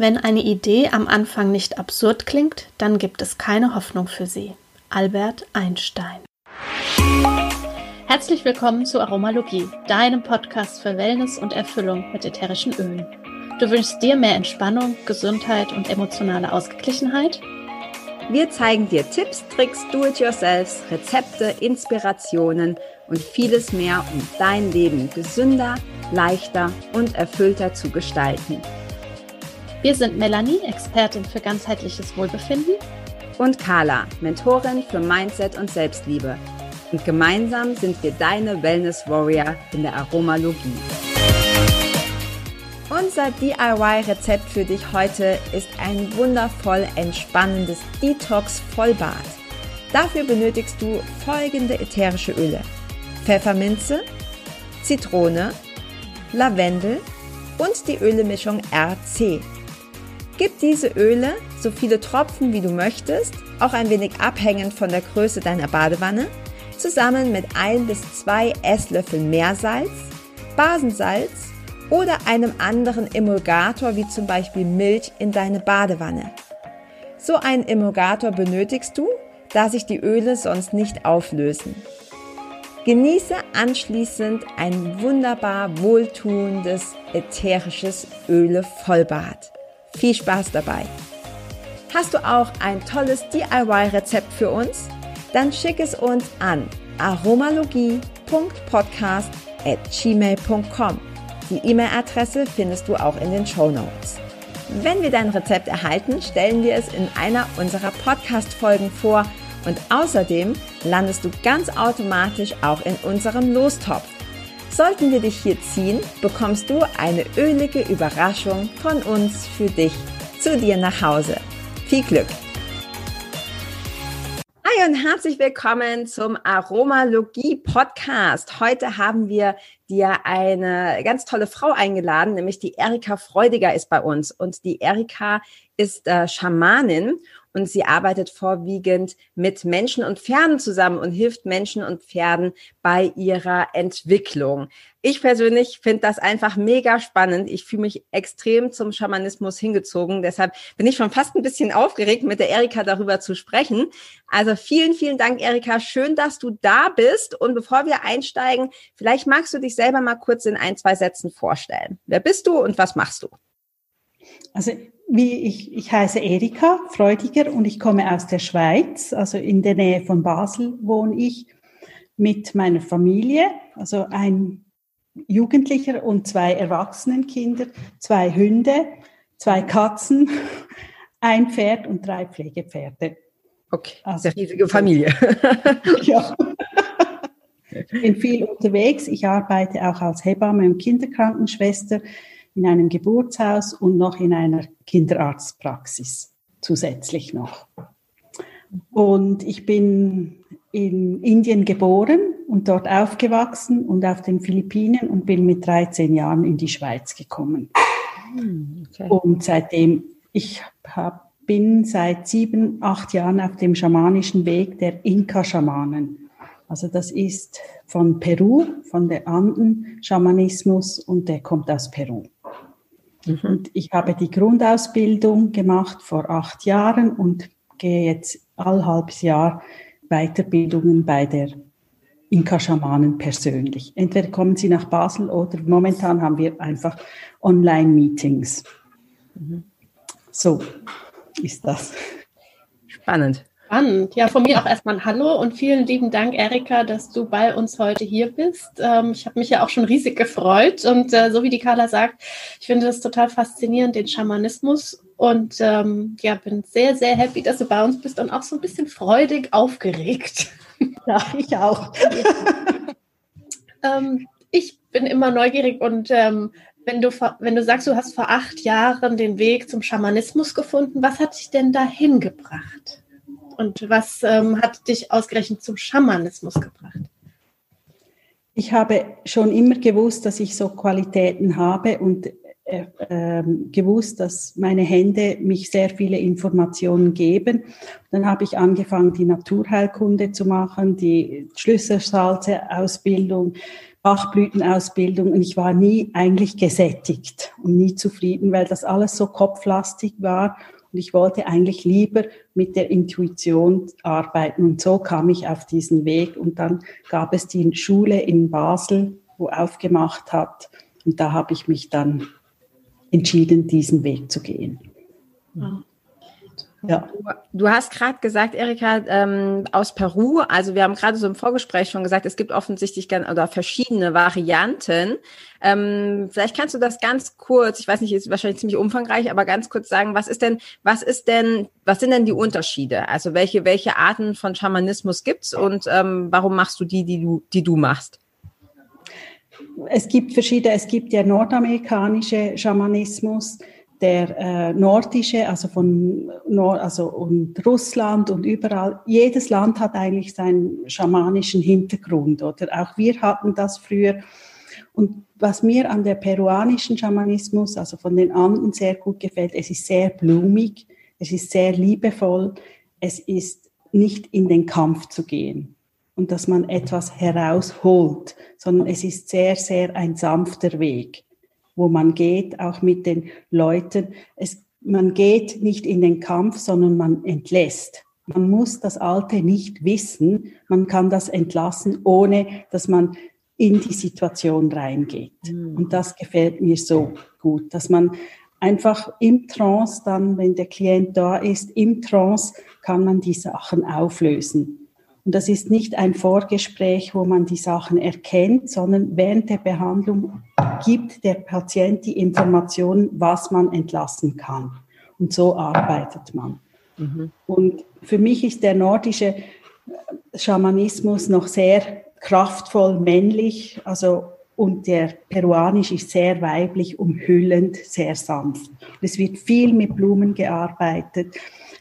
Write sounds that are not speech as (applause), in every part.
Wenn eine Idee am Anfang nicht absurd klingt, dann gibt es keine Hoffnung für sie. Albert Einstein. Herzlich willkommen zu Aromalogie, deinem Podcast für Wellness und Erfüllung mit ätherischen Ölen. Du wünschst dir mehr Entspannung, Gesundheit und emotionale Ausgeglichenheit? Wir zeigen dir Tipps, Tricks, Do-it-yourselfs, Rezepte, Inspirationen und vieles mehr, um dein Leben gesünder, leichter und erfüllter zu gestalten. Wir sind Melanie, Expertin für ganzheitliches Wohlbefinden. Und Carla, Mentorin für Mindset und Selbstliebe. Und gemeinsam sind wir deine Wellness Warrior in der Aromalogie. Unser DIY-Rezept für dich heute ist ein wundervoll entspannendes Detox-Vollbad. Dafür benötigst du folgende ätherische Öle: Pfefferminze, Zitrone, Lavendel und die Ölemischung RC. Gib diese Öle, so viele Tropfen wie du möchtest, auch ein wenig abhängend von der Größe deiner Badewanne, zusammen mit ein bis zwei Esslöffeln Meersalz, Basensalz oder einem anderen Emulgator wie zum Beispiel Milch in deine Badewanne. So einen Emulgator benötigst du, da sich die Öle sonst nicht auflösen. Genieße anschließend ein wunderbar wohltuendes ätherisches Öle-Vollbad. Viel Spaß dabei! Hast du auch ein tolles DIY-Rezept für uns? Dann schick es uns an aromalogie.podcast.gmail.com. Die E-Mail-Adresse findest du auch in den Show Notes. Wenn wir dein Rezept erhalten, stellen wir es in einer unserer Podcast-Folgen vor und außerdem landest du ganz automatisch auch in unserem Lostopf. Sollten wir dich hier ziehen, bekommst du eine ölige Überraschung von uns für dich zu dir nach Hause. Viel Glück! Hi und herzlich willkommen zum Aromalogie Podcast. Heute haben wir dir eine ganz tolle Frau eingeladen, nämlich die Erika Freudiger ist bei uns. Und die Erika ist äh, Schamanin und sie arbeitet vorwiegend mit Menschen und Pferden zusammen und hilft Menschen und Pferden bei ihrer Entwicklung. Ich persönlich finde das einfach mega spannend. Ich fühle mich extrem zum Schamanismus hingezogen. Deshalb bin ich schon fast ein bisschen aufgeregt, mit der Erika darüber zu sprechen. Also vielen, vielen Dank, Erika. Schön, dass du da bist. Und bevor wir einsteigen, vielleicht magst du dich selber mal kurz in ein, zwei Sätzen vorstellen. Wer bist du und was machst du? Also wie ich, ich heiße Erika Freudiger und ich komme aus der Schweiz, also in der Nähe von Basel wohne ich mit meiner Familie, also ein Jugendlicher und zwei Erwachsenenkinder, zwei Hunde, zwei Katzen, (laughs) ein Pferd und drei Pflegepferde. Okay, also, sehr riesige Familie. (laughs) ja. Ich bin viel unterwegs. Ich arbeite auch als Hebamme und Kinderkrankenschwester in einem Geburtshaus und noch in einer Kinderarztpraxis zusätzlich noch. Und ich bin in Indien geboren und dort aufgewachsen und auf den Philippinen und bin mit 13 Jahren in die Schweiz gekommen. Hm, okay. Und seitdem, ich hab, bin seit sieben, acht Jahren auf dem schamanischen Weg der Inka-Schamanen. Also das ist von Peru, von der Anden-Schamanismus und der kommt aus Peru. Mhm. Und ich habe die Grundausbildung gemacht vor acht Jahren und gehe jetzt all halbes Jahr Weiterbildungen bei der Inka-Schamanen persönlich. Entweder kommen sie nach Basel oder momentan haben wir einfach Online-Meetings. Mhm. So ist das. Spannend. Spannend. Ja, von mir auch erstmal ein Hallo und vielen lieben Dank, Erika, dass du bei uns heute hier bist. Ähm, ich habe mich ja auch schon riesig gefreut und äh, so wie die Carla sagt, ich finde das total faszinierend, den Schamanismus und ähm, ja, bin sehr, sehr happy, dass du bei uns bist und auch so ein bisschen freudig aufgeregt. (laughs) Ja, ich auch. (laughs) ähm, ich bin immer neugierig und ähm, wenn du, wenn du sagst, du hast vor acht Jahren den Weg zum Schamanismus gefunden, was hat dich denn dahin gebracht? Und was ähm, hat dich ausgerechnet zum Schamanismus gebracht? Ich habe schon immer gewusst, dass ich so Qualitäten habe und äh, äh, gewusst, dass meine Hände mich sehr viele Informationen geben. Dann habe ich angefangen, die Naturheilkunde zu machen, die Schlüsselsalze-Ausbildung, Bachblütenausbildung und ich war nie eigentlich gesättigt und nie zufrieden, weil das alles so kopflastig war und ich wollte eigentlich lieber mit der Intuition arbeiten und so kam ich auf diesen Weg und dann gab es die Schule in Basel, wo aufgemacht hat und da habe ich mich dann entschieden, diesen Weg zu gehen. Ja. Ja. Du hast gerade gesagt, Erika, ähm, aus Peru, also wir haben gerade so im Vorgespräch schon gesagt, es gibt offensichtlich ganz, oder verschiedene Varianten. Ähm, vielleicht kannst du das ganz kurz, ich weiß nicht, ist wahrscheinlich ziemlich umfangreich, aber ganz kurz sagen, was ist denn, was ist denn, was sind denn die Unterschiede? Also welche, welche Arten von Schamanismus gibt's und ähm, warum machst du die, die du, die du machst? Es gibt verschiedene, es gibt ja nordamerikanische Schamanismus, der äh, nordische, also von Nord, also und Russland und überall, jedes Land hat eigentlich seinen schamanischen Hintergrund oder? Auch wir hatten das früher. Und was mir an der peruanischen Schamanismus, also von den Anden sehr gut gefällt, es ist sehr blumig, es ist sehr liebevoll, es ist nicht in den Kampf zu gehen und dass man etwas herausholt, sondern es ist sehr, sehr ein sanfter Weg wo man geht, auch mit den Leuten. Es, man geht nicht in den Kampf, sondern man entlässt. Man muss das Alte nicht wissen. Man kann das entlassen, ohne dass man in die Situation reingeht. Mhm. Und das gefällt mir so gut, dass man einfach im Trance dann, wenn der Klient da ist, im Trance kann man die Sachen auflösen. Und das ist nicht ein Vorgespräch, wo man die Sachen erkennt, sondern während der Behandlung gibt der Patient die Informationen, was man entlassen kann. Und so arbeitet man. Mhm. Und für mich ist der nordische Schamanismus noch sehr kraftvoll männlich, also und der peruanisch ist sehr weiblich, umhüllend, sehr sanft. Und es wird viel mit Blumen gearbeitet,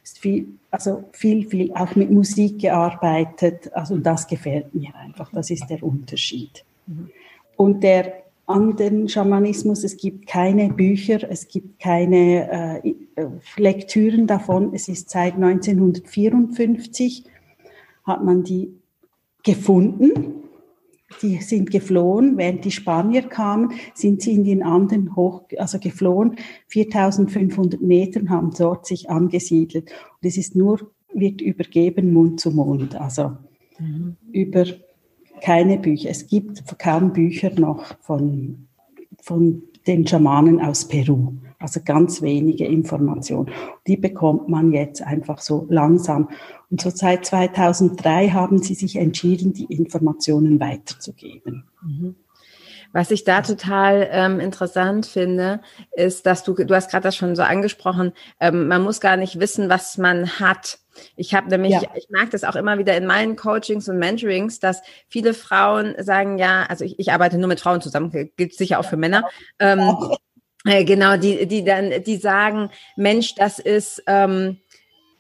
viel also viel, viel auch mit Musik gearbeitet. Also das gefällt mir einfach. Das ist der Unterschied. Mhm. Und der an den Schamanismus, es gibt keine Bücher, es gibt keine äh, Lektüren davon. Es ist seit 1954 hat man die gefunden die sind geflohen, während die Spanier kamen, sind sie in den Anden hoch, also geflohen, 4500 Meter haben dort sich angesiedelt. Und es ist nur, wird übergeben Mund zu Mund, also mhm. über keine Bücher. Es gibt kaum Bücher noch von, von den Schamanen aus Peru. Also ganz wenige Informationen. Die bekommt man jetzt einfach so langsam. Und so seit 2003 haben sie sich entschieden, die Informationen weiterzugeben. Mhm. Was ich da total ähm, interessant finde, ist, dass du, du hast gerade das schon so angesprochen, ähm, man muss gar nicht wissen, was man hat. Ich habe nämlich, ja. ich merke das auch immer wieder in meinen Coachings und Mentorings, dass viele Frauen sagen, ja, also ich, ich arbeite nur mit Frauen zusammen, gilt sicher auch für Männer. Ähm, äh, genau, die, die dann, die sagen, Mensch, das ist, ähm,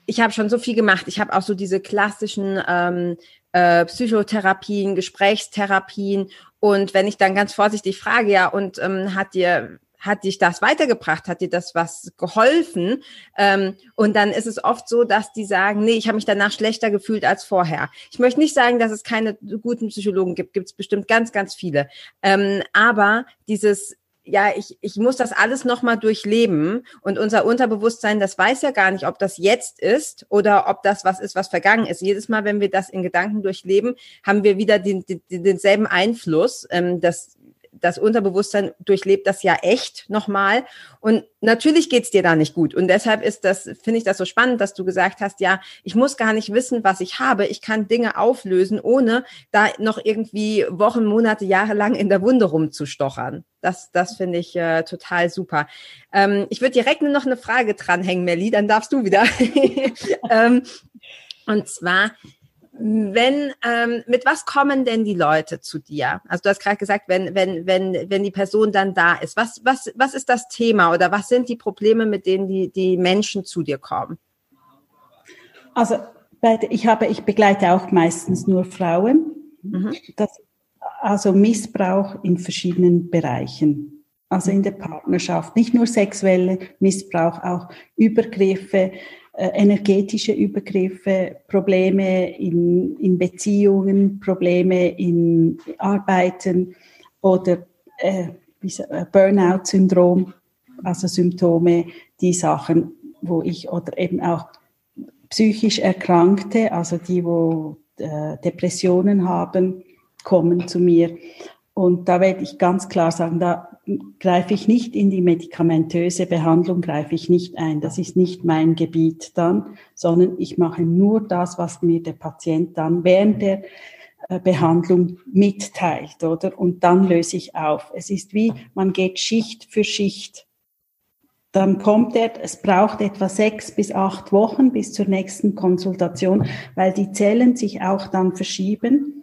ich habe schon so viel gemacht. Ich habe auch so diese klassischen ähm, äh, Psychotherapien, Gesprächstherapien. Und wenn ich dann ganz vorsichtig frage, ja, und ähm, hat dir hat dich das weitergebracht? Hat dir das was geholfen? Ähm, und dann ist es oft so, dass die sagen, nee, ich habe mich danach schlechter gefühlt als vorher. Ich möchte nicht sagen, dass es keine guten Psychologen gibt, gibt es bestimmt ganz, ganz viele. Ähm, aber dieses ja, ich, ich muss das alles nochmal durchleben und unser Unterbewusstsein, das weiß ja gar nicht, ob das jetzt ist oder ob das was ist, was vergangen ist. Jedes Mal, wenn wir das in Gedanken durchleben, haben wir wieder den, den, denselben Einfluss. Ähm, das das Unterbewusstsein durchlebt das ja echt nochmal. Und natürlich geht's dir da nicht gut. Und deshalb ist das, finde ich das so spannend, dass du gesagt hast, ja, ich muss gar nicht wissen, was ich habe. Ich kann Dinge auflösen, ohne da noch irgendwie Wochen, Monate, Jahre lang in der Wunde rumzustochern. Das, das finde ich äh, total super. Ähm, ich würde direkt nur noch eine Frage dranhängen, Melli, dann darfst du wieder. (laughs) ähm, und zwar, wenn, ähm, mit was kommen denn die Leute zu dir? Also du hast gerade gesagt, wenn, wenn, wenn, wenn die Person dann da ist, was, was, was ist das Thema oder was sind die Probleme, mit denen die, die Menschen zu dir kommen? Also ich habe, ich begleite auch meistens nur Frauen. Mhm. Das, also Missbrauch in verschiedenen Bereichen. Also in der Partnerschaft, nicht nur sexuelle Missbrauch, auch Übergriffe, energetische Übergriffe, Probleme in, in Beziehungen, Probleme in Arbeiten, oder äh, äh, Burnout-Syndrom, also Symptome, die Sachen, wo ich oder eben auch psychisch Erkrankte, also die, wo äh, Depressionen haben, kommen zu mir. Und da werde ich ganz klar sagen, da greife ich nicht in die medikamentöse Behandlung, greife ich nicht ein. Das ist nicht mein Gebiet dann, sondern ich mache nur das, was mir der Patient dann während der äh, Behandlung mitteilt, oder? Und dann löse ich auf. Es ist wie, man geht Schicht für Schicht. Dann kommt er, es braucht etwa sechs bis acht Wochen bis zur nächsten Konsultation, weil die Zellen sich auch dann verschieben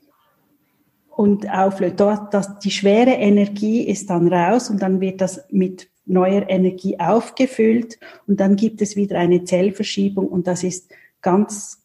und auflöst. Dort, das, die schwere Energie ist dann raus und dann wird das mit neuer Energie aufgefüllt und dann gibt es wieder eine Zellverschiebung und das ist ganz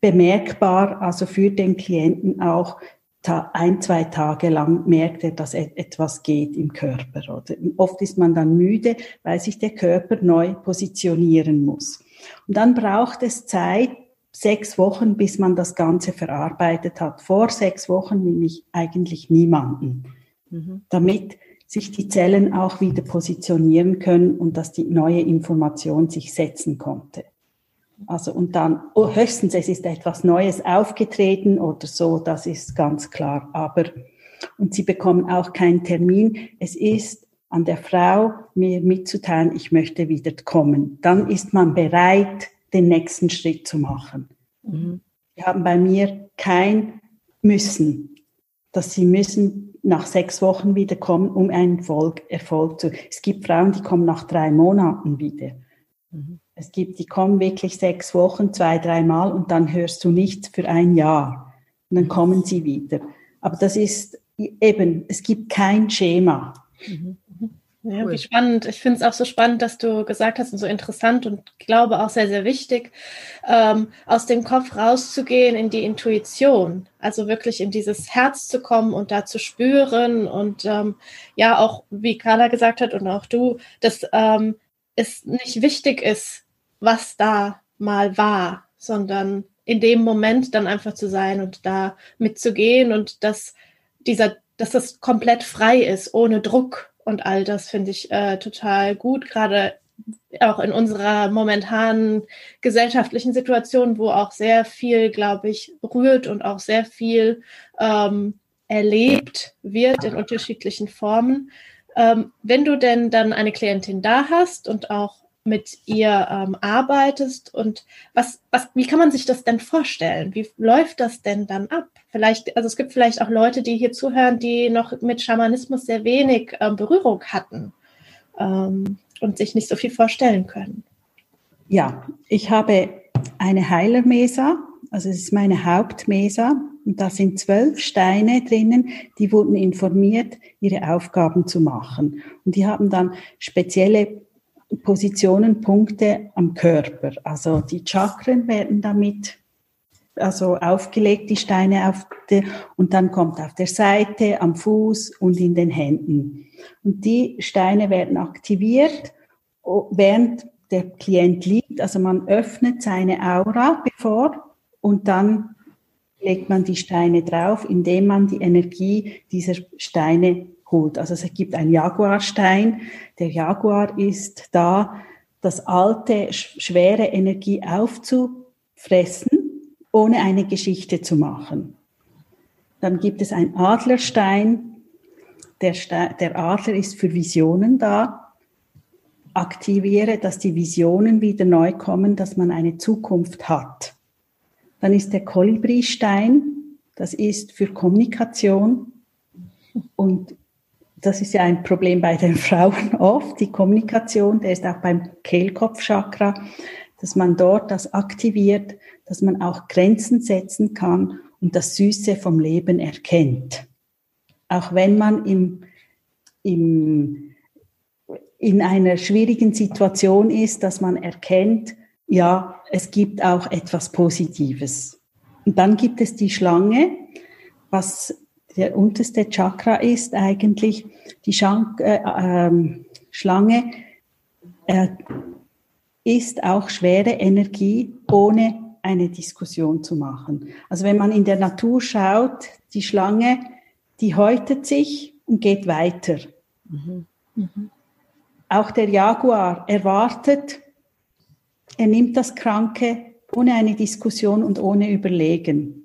bemerkbar, also für den Klienten auch ein, zwei Tage lang merkt er, dass etwas geht im Körper. Oder oft ist man dann müde, weil sich der Körper neu positionieren muss. Und dann braucht es Zeit, sechs Wochen, bis man das Ganze verarbeitet hat. Vor sechs Wochen nehme ich eigentlich niemanden, mhm. damit sich die Zellen auch wieder positionieren können und dass die neue Information sich setzen konnte. Also und dann oh, höchstens es ist etwas Neues aufgetreten oder so, das ist ganz klar. Aber und sie bekommen auch keinen Termin. Es ist an der Frau, mir mitzuteilen, ich möchte wieder kommen. Dann ist man bereit, den nächsten Schritt zu machen. Mhm. Die haben bei mir kein Müssen, dass sie müssen nach sechs Wochen wieder kommen, um einen Erfolg, Erfolg zu. Es gibt Frauen, die kommen nach drei Monaten wieder. Mhm. Es gibt, die kommen wirklich sechs Wochen, zwei, dreimal und dann hörst du nichts für ein Jahr. Und dann kommen sie wieder. Aber das ist eben, es gibt kein Schema. Mhm. Ja, cool. wie spannend. Ich finde es auch so spannend, dass du gesagt hast und so interessant und glaube auch sehr, sehr wichtig, ähm, aus dem Kopf rauszugehen in die Intuition. Also wirklich in dieses Herz zu kommen und da zu spüren und ähm, ja, auch wie Carla gesagt hat und auch du, dass ähm, es nicht wichtig ist, was da mal war, sondern in dem Moment dann einfach zu sein und da mitzugehen und dass dieser, dass das komplett frei ist, ohne Druck und all das finde ich äh, total gut, gerade auch in unserer momentanen gesellschaftlichen Situation, wo auch sehr viel, glaube ich, rührt und auch sehr viel ähm, erlebt wird in unterschiedlichen Formen. Ähm, wenn du denn dann eine Klientin da hast und auch mit ihr ähm, arbeitest und was, was, wie kann man sich das denn vorstellen? Wie läuft das denn dann ab? Vielleicht, also es gibt vielleicht auch Leute, die hier zuhören, die noch mit Schamanismus sehr wenig ähm, Berührung hatten ähm, und sich nicht so viel vorstellen können. Ja, ich habe eine Heilermesa, also es ist meine Hauptmesa und da sind zwölf Steine drinnen, die wurden informiert, ihre Aufgaben zu machen. Und die haben dann spezielle Positionen, Punkte am Körper. Also die Chakren werden damit also aufgelegt, die Steine auf der, und dann kommt auf der Seite, am Fuß und in den Händen. Und die Steine werden aktiviert, während der Klient liegt. Also man öffnet seine Aura bevor und dann legt man die Steine drauf, indem man die Energie dieser Steine holt. Also es gibt einen Jaguarstein. Der Jaguar ist da, das alte, schwere Energie aufzufressen, ohne eine Geschichte zu machen. Dann gibt es einen Adlerstein. Der, Stein, der Adler ist für Visionen da. Aktiviere, dass die Visionen wieder neu kommen, dass man eine Zukunft hat. Dann ist der Kolibristein, das ist für Kommunikation und das ist ja ein Problem bei den (laughs) Frauen oft, die Kommunikation, der ist auch beim Kehlkopfchakra, dass man dort das aktiviert, dass man auch Grenzen setzen kann und das Süße vom Leben erkennt. Auch wenn man im, im, in einer schwierigen Situation ist, dass man erkennt, ja, es gibt auch etwas Positives. Und dann gibt es die Schlange, was der unterste Chakra ist eigentlich die Schank, äh, äh, Schlange, äh, ist auch schwere Energie, ohne eine Diskussion zu machen. Also wenn man in der Natur schaut, die Schlange, die häutet sich und geht weiter. Mhm. Mhm. Auch der Jaguar erwartet, er nimmt das Kranke ohne eine Diskussion und ohne Überlegen.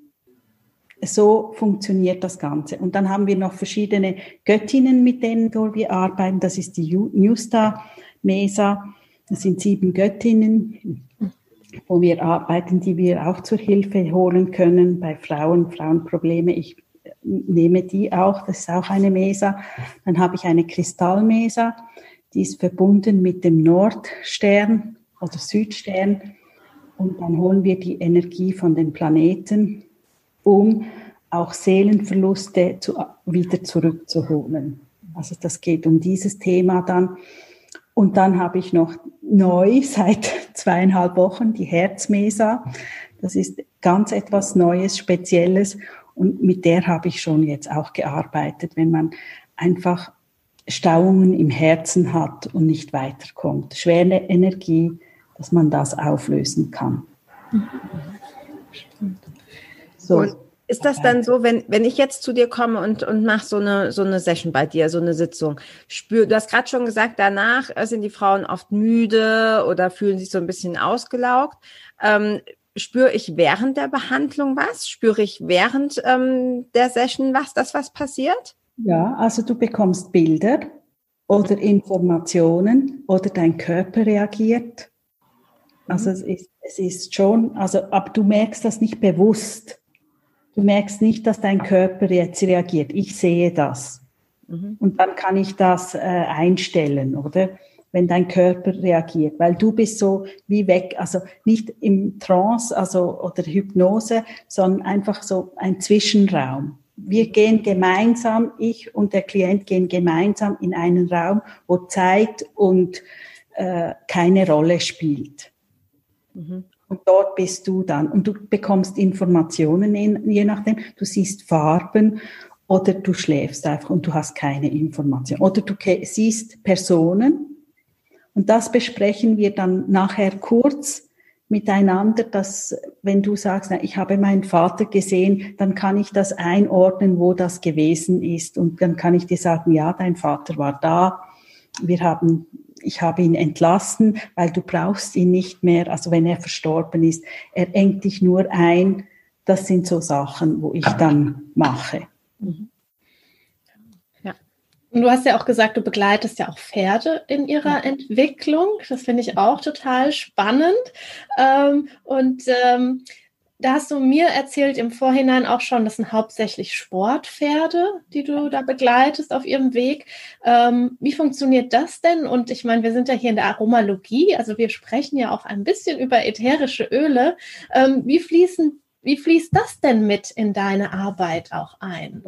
So funktioniert das Ganze. Und dann haben wir noch verschiedene Göttinnen, mit denen wir arbeiten. Das ist die New Star Mesa. Das sind sieben Göttinnen, wo wir arbeiten, die wir auch zur Hilfe holen können bei Frauen, Frauenprobleme. Ich nehme die auch, das ist auch eine Mesa. Dann habe ich eine Kristallmesa, die ist verbunden mit dem Nordstern oder Südstern. Und dann holen wir die Energie von den Planeten, um auch Seelenverluste zu, wieder zurückzuholen. Also das geht um dieses Thema dann. Und dann habe ich noch neu (laughs) seit zweieinhalb Wochen die Herzmesa. Das ist ganz etwas Neues, Spezielles. Und mit der habe ich schon jetzt auch gearbeitet, wenn man einfach Stauungen im Herzen hat und nicht weiterkommt. Schwere Energie, dass man das auflösen kann. So. Und ist das dann so, wenn, wenn ich jetzt zu dir komme und, und mache so eine, so eine Session bei dir, so eine Sitzung, spür, du hast gerade schon gesagt, danach sind die Frauen oft müde oder fühlen sich so ein bisschen ausgelaugt. Ähm, spüre ich während der Behandlung was? Spüre ich während ähm, der Session was, das was passiert? Ja, also du bekommst Bilder oder Informationen oder dein Körper reagiert. Also mhm. es ist, es ist schon, also, aber du merkst das nicht bewusst. Du merkst nicht, dass dein Körper jetzt reagiert. Ich sehe das. Mhm. Und dann kann ich das äh, einstellen, oder? Wenn dein Körper reagiert, weil du bist so wie weg, also nicht im Trance, also oder Hypnose, sondern einfach so ein Zwischenraum wir gehen gemeinsam, ich und der Klient gehen gemeinsam in einen Raum, wo Zeit und äh, keine Rolle spielt. Mhm. Und dort bist du dann. Und du bekommst Informationen, je nachdem. Du siehst Farben oder du schläfst einfach und du hast keine Information. Oder du siehst Personen. Und das besprechen wir dann nachher kurz miteinander, dass wenn du sagst, na, ich habe meinen Vater gesehen, dann kann ich das einordnen, wo das gewesen ist. Und dann kann ich dir sagen, ja, dein Vater war da. Wir haben, ich habe ihn entlassen, weil du brauchst ihn nicht mehr. Also wenn er verstorben ist, er engt dich nur ein. Das sind so Sachen, wo ich dann mache. Mhm. Und du hast ja auch gesagt, du begleitest ja auch Pferde in ihrer Entwicklung. Das finde ich auch total spannend. Ähm, und ähm, da hast du mir erzählt im Vorhinein auch schon, das sind hauptsächlich Sportpferde, die du da begleitest auf ihrem Weg. Ähm, wie funktioniert das denn? Und ich meine, wir sind ja hier in der Aromalogie, also wir sprechen ja auch ein bisschen über ätherische Öle. Ähm, wie fließen, wie fließt das denn mit in deine Arbeit auch ein?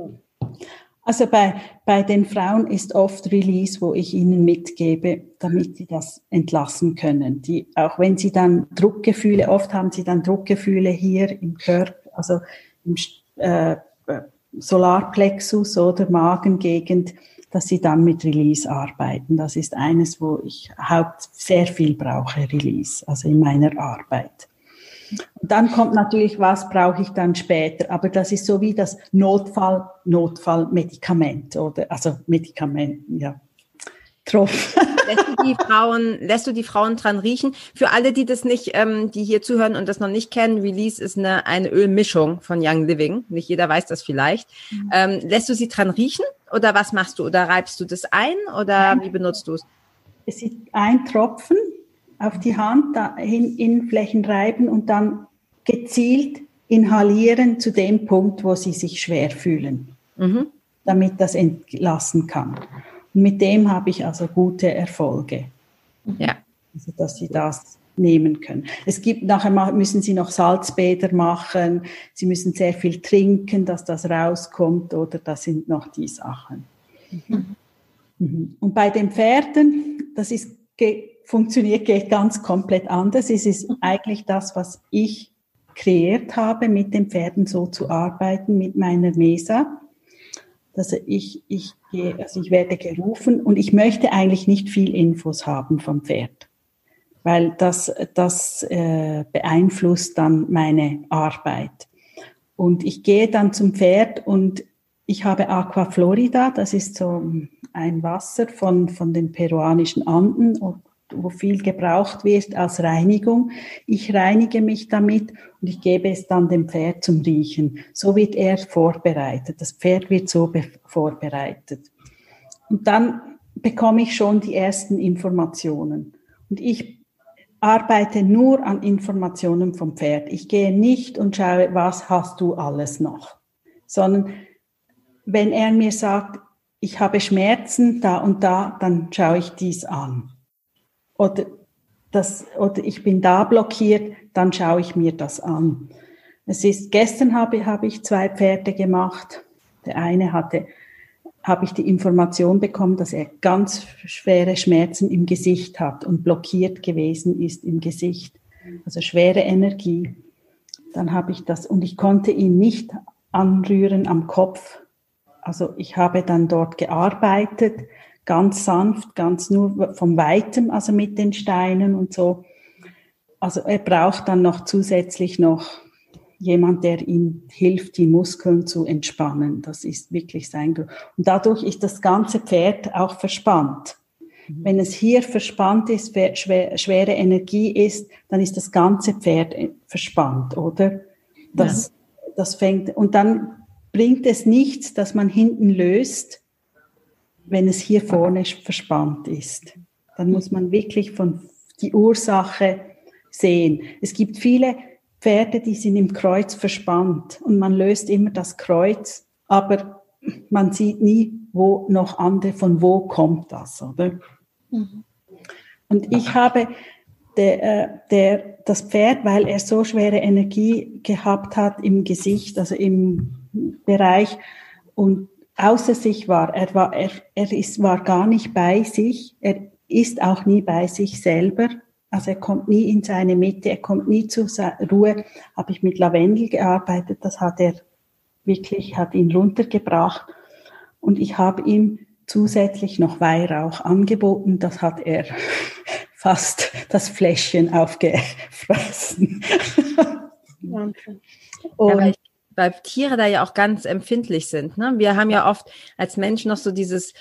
Also bei, bei den Frauen ist oft Release, wo ich ihnen mitgebe, damit sie das entlassen können. Die, auch wenn sie dann Druckgefühle, oft haben sie dann Druckgefühle hier im Körper, also im äh, Solarplexus oder Magengegend, dass sie dann mit Release arbeiten. Das ist eines, wo ich haupt sehr viel brauche, Release, also in meiner Arbeit. Und dann kommt natürlich, was brauche ich dann später? Aber das ist so wie das Notfall, Notfallmedikament oder also Medikament, ja. Tropf. (laughs) Lässt du die Frauen, lässt du die Frauen dran riechen? Für alle, die das nicht, ähm, die hier zuhören und das noch nicht kennen, Release ist eine, eine Ölmischung von Young Living. Nicht jeder weiß das vielleicht. Mhm. Ähm, lässt du sie dran riechen oder was machst du? Oder reibst du das ein oder Nein. wie benutzt du es? Es ist ein Tropfen auf die Hand, in Innenflächen reiben und dann gezielt inhalieren zu dem Punkt, wo sie sich schwer fühlen, mhm. damit das entlassen kann. Und mit dem habe ich also gute Erfolge. Ja. Also, dass sie das nehmen können. Es gibt nachher müssen sie noch Salzbäder machen, sie müssen sehr viel trinken, dass das rauskommt oder das sind noch die Sachen. Mhm. mhm. Und bei den Pferden, das ist funktioniert, ganz komplett anders. Es ist eigentlich das, was ich kreiert habe, mit den Pferden so zu arbeiten, mit meiner Mesa. Also ich, ich, gehe, also ich werde gerufen und ich möchte eigentlich nicht viel Infos haben vom Pferd, weil das, das äh, beeinflusst dann meine Arbeit. Und ich gehe dann zum Pferd und ich habe Aqua Florida, das ist so ein Wasser von, von den peruanischen Anden, wo viel gebraucht wird als Reinigung. Ich reinige mich damit und ich gebe es dann dem Pferd zum Riechen. So wird er vorbereitet. Das Pferd wird so vorbereitet. Und dann bekomme ich schon die ersten Informationen. Und ich arbeite nur an Informationen vom Pferd. Ich gehe nicht und schaue, was hast du alles noch, sondern wenn er mir sagt, ich habe Schmerzen da und da, dann schaue ich dies an. Oder, das, oder ich bin da blockiert, dann schaue ich mir das an. Es ist, gestern habe, habe ich zwei Pferde gemacht. Der eine hatte, habe ich die Information bekommen, dass er ganz schwere Schmerzen im Gesicht hat und blockiert gewesen ist im Gesicht. Also schwere Energie. Dann habe ich das, und ich konnte ihn nicht anrühren am Kopf, also ich habe dann dort gearbeitet, ganz sanft, ganz nur vom Weitem, also mit den Steinen und so. Also er braucht dann noch zusätzlich noch jemand, der ihm hilft, die Muskeln zu entspannen. Das ist wirklich sein Grund. Und dadurch ist das ganze Pferd auch verspannt. Mhm. Wenn es hier verspannt ist, schwer, schwere Energie ist, dann ist das ganze Pferd verspannt, oder? Das, ja. das fängt, und dann bringt es nichts, dass man hinten löst, wenn es hier vorne verspannt ist. Dann muss man wirklich von die Ursache sehen. Es gibt viele Pferde, die sind im Kreuz verspannt und man löst immer das Kreuz, aber man sieht nie, wo noch andere, von wo kommt das, oder? Mhm. Und ich habe der, äh, der, das Pferd, weil er so schwere Energie gehabt hat im Gesicht, also im Bereich und außer sich war. Er war, er, er ist, war gar nicht bei sich. Er ist auch nie bei sich selber. Also er kommt nie in seine Mitte, er kommt nie zur Ruhe. Habe ich mit Lavendel gearbeitet, das hat er wirklich, hat ihn runtergebracht. Und ich habe ihm zusätzlich noch Weihrauch angeboten, das hat er (laughs) fast das Fläschchen aufgefressen. Wahnsinn. Und weil Tiere da ja auch ganz empfindlich sind. Ne? Wir haben ja oft als Menschen noch so dieses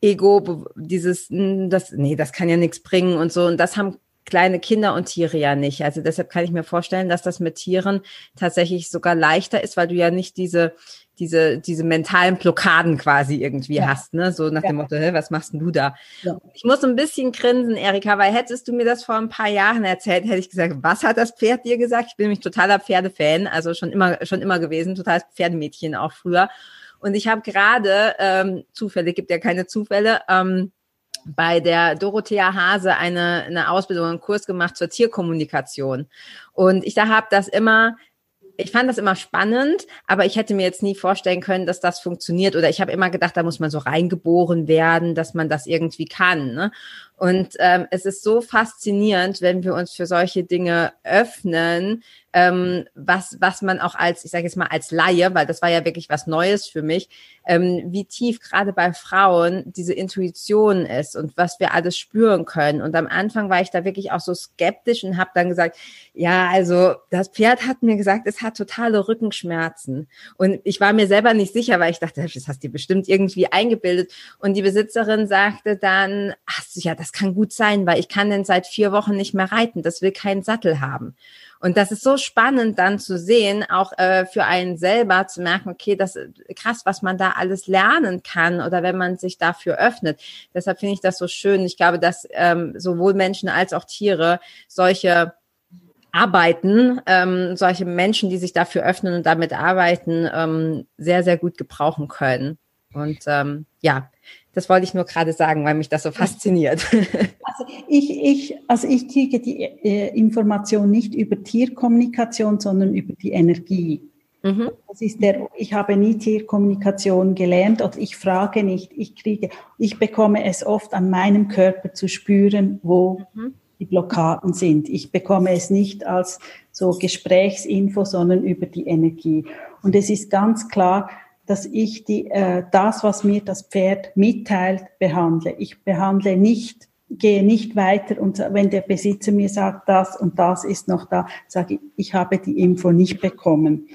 Ego, dieses, hm, das, nee, das kann ja nichts bringen und so. Und das haben kleine Kinder und Tiere ja nicht. Also deshalb kann ich mir vorstellen, dass das mit Tieren tatsächlich sogar leichter ist, weil du ja nicht diese diese, diese mentalen Blockaden quasi irgendwie ja. hast, ne? So nach ja. dem Motto, hey, was machst denn du da? Ja. Ich muss ein bisschen grinsen, Erika, weil hättest du mir das vor ein paar Jahren erzählt, hätte ich gesagt, was hat das Pferd dir gesagt? Ich bin nämlich totaler Pferdefan, also schon immer, schon immer gewesen, totales Pferdemädchen auch früher. Und ich habe gerade, ähm, Zufälle gibt ja keine Zufälle, ähm, bei der Dorothea Hase eine, eine Ausbildung, einen Kurs gemacht zur Tierkommunikation. Und ich da habe das immer ich fand das immer spannend, aber ich hätte mir jetzt nie vorstellen können, dass das funktioniert. Oder ich habe immer gedacht, da muss man so reingeboren werden, dass man das irgendwie kann. Ne? Und ähm, es ist so faszinierend, wenn wir uns für solche Dinge öffnen, ähm, was, was man auch als, ich sage jetzt mal als Laie, weil das war ja wirklich was Neues für mich, ähm, wie tief gerade bei Frauen diese Intuition ist und was wir alles spüren können. Und am Anfang war ich da wirklich auch so skeptisch und habe dann gesagt, ja, also das Pferd hat mir gesagt, es hat totale Rückenschmerzen. Und ich war mir selber nicht sicher, weil ich dachte, das hast du bestimmt irgendwie eingebildet. Und die Besitzerin sagte dann, ach ja, das kann gut sein, weil ich kann denn seit vier Wochen nicht mehr reiten. Das will keinen Sattel haben. Und das ist so spannend dann zu sehen, auch äh, für einen selber zu merken, okay, das ist krass, was man da alles lernen kann oder wenn man sich dafür öffnet. Deshalb finde ich das so schön. Ich glaube, dass ähm, sowohl Menschen als auch Tiere solche Arbeiten, ähm, solche Menschen, die sich dafür öffnen und damit arbeiten, ähm, sehr, sehr gut gebrauchen können. Und ähm, ja, das wollte ich nur gerade sagen, weil mich das so fasziniert. (laughs) Also ich, ich, also ich kriege die äh, Information nicht über Tierkommunikation, sondern über die Energie. Mhm. Das ist der, ich habe nie Tierkommunikation gelernt oder ich frage nicht, ich kriege, ich bekomme es oft an meinem Körper zu spüren, wo mhm. die Blockaden sind. Ich bekomme es nicht als so Gesprächsinfo, sondern über die Energie. Und es ist ganz klar, dass ich die, äh, das, was mir das Pferd mitteilt, behandle. Ich behandle nicht, gehe nicht weiter und wenn der Besitzer mir sagt, das und das ist noch da, sage ich, ich habe die Info nicht bekommen.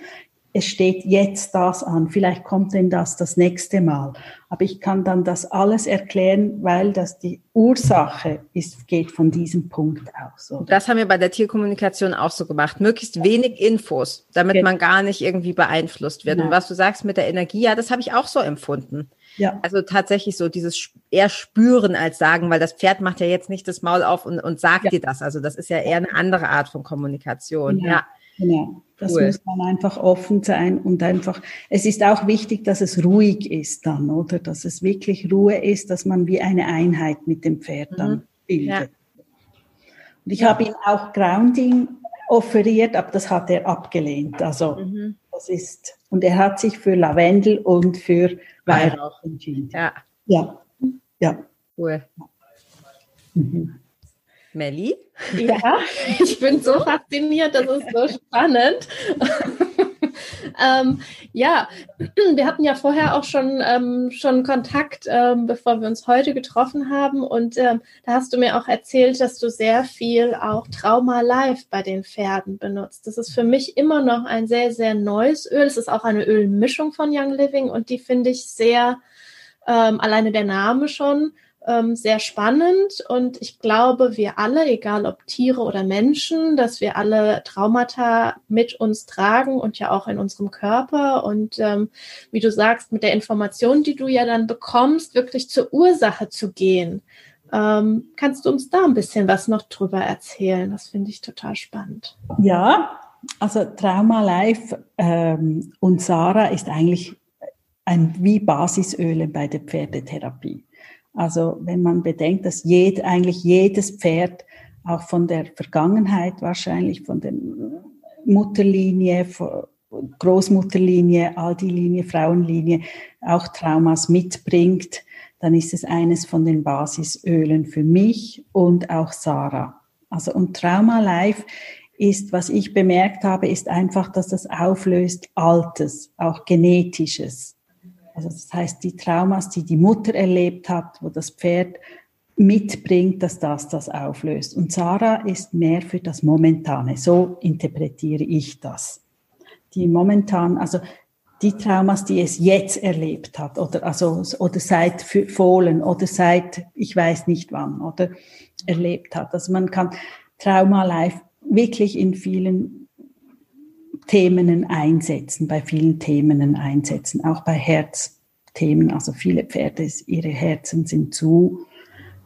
Es steht jetzt das an, vielleicht kommt denn das das nächste Mal. Aber ich kann dann das alles erklären, weil das die Ursache ist, geht von diesem Punkt aus. Oder? Das haben wir bei der Tierkommunikation auch so gemacht. Möglichst wenig Infos, damit man gar nicht irgendwie beeinflusst wird. Genau. Und was du sagst mit der Energie, ja, das habe ich auch so empfunden. Ja. Also tatsächlich so dieses eher spüren als sagen, weil das Pferd macht ja jetzt nicht das Maul auf und, und sagt ja. dir das. Also das ist ja eher eine andere Art von Kommunikation. Genau. Ja. Genau. Das cool. muss man einfach offen sein und einfach, es ist auch wichtig, dass es ruhig ist dann, oder? Dass es wirklich Ruhe ist, dass man wie eine Einheit mit dem Pferd dann mhm. bildet. Ja. Und ich ja. habe ihm auch Grounding offeriert, aber das hat er abgelehnt. Also mhm. das ist, und er hat sich für Lavendel und für Weihrauch entschieden. Ja. Ja. Ja. Cool. Mhm. Melli? Ja, (laughs) ich bin so fasziniert, das ist so spannend. (laughs) ähm, ja, wir hatten ja vorher auch schon, ähm, schon Kontakt, ähm, bevor wir uns heute getroffen haben. Und ähm, da hast du mir auch erzählt, dass du sehr viel auch Trauma Live bei den Pferden benutzt. Das ist für mich immer noch ein sehr, sehr neues Öl. Es ist auch eine Ölmischung von Young Living und die finde ich sehr, ähm, alleine der Name schon, ähm, sehr spannend und ich glaube, wir alle, egal ob Tiere oder Menschen, dass wir alle Traumata mit uns tragen und ja auch in unserem Körper und ähm, wie du sagst, mit der Information, die du ja dann bekommst, wirklich zur Ursache zu gehen. Ähm, kannst du uns da ein bisschen was noch drüber erzählen? Das finde ich total spannend. Ja, also Trauma Life ähm, und Sarah ist eigentlich ein wie Basisöle bei der Pferdetherapie. Also wenn man bedenkt, dass jed, eigentlich jedes Pferd auch von der Vergangenheit wahrscheinlich, von der Mutterlinie, Großmutterlinie, Aldi-Linie, Frauenlinie auch Traumas mitbringt, dann ist es eines von den Basisölen für mich und auch Sarah. Also und Trauma Life ist, was ich bemerkt habe, ist einfach, dass das auflöst Altes, auch Genetisches. Also das heißt, die Traumas, die die Mutter erlebt hat, wo das Pferd mitbringt, dass das das auflöst. Und Sarah ist mehr für das Momentane. So interpretiere ich das. Die momentan, also die Traumas, die es jetzt erlebt hat, oder, also, oder seit Fohlen, oder seit, ich weiß nicht wann, oder erlebt hat. Also man kann Trauma live wirklich in vielen Themen einsetzen, bei vielen Themen einsetzen, auch bei Herzthemen. Also viele Pferde, ihre Herzen sind zu,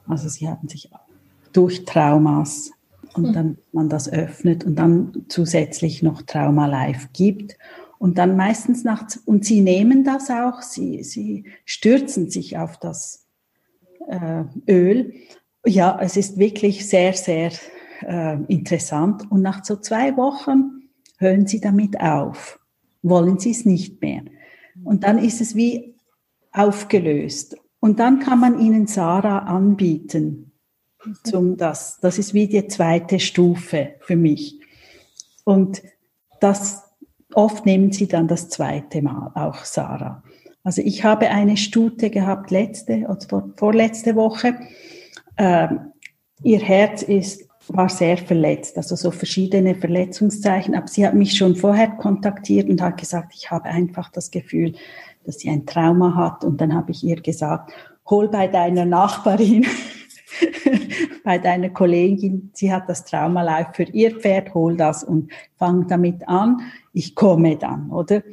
also sie haben sich durch Traumas und hm. dann man das öffnet und dann zusätzlich noch Trauma Live gibt und dann meistens nachts und sie nehmen das auch, sie, sie stürzen sich auf das äh, Öl. Ja, es ist wirklich sehr, sehr äh, interessant und nach so zwei Wochen hören Sie damit auf, wollen Sie es nicht mehr. Und dann ist es wie aufgelöst. Und dann kann man Ihnen Sarah anbieten. Zum das. das ist wie die zweite Stufe für mich. Und das, oft nehmen Sie dann das zweite Mal, auch Sarah. Also ich habe eine Stute gehabt letzte oder vorletzte Woche. Ähm, ihr Herz ist war sehr verletzt, also so verschiedene Verletzungszeichen. Aber sie hat mich schon vorher kontaktiert und hat gesagt, ich habe einfach das Gefühl, dass sie ein Trauma hat. Und dann habe ich ihr gesagt, hol bei deiner Nachbarin, (laughs) bei deiner Kollegin, sie hat das Trauma live für ihr Pferd, hol das und fang damit an. Ich komme dann, oder?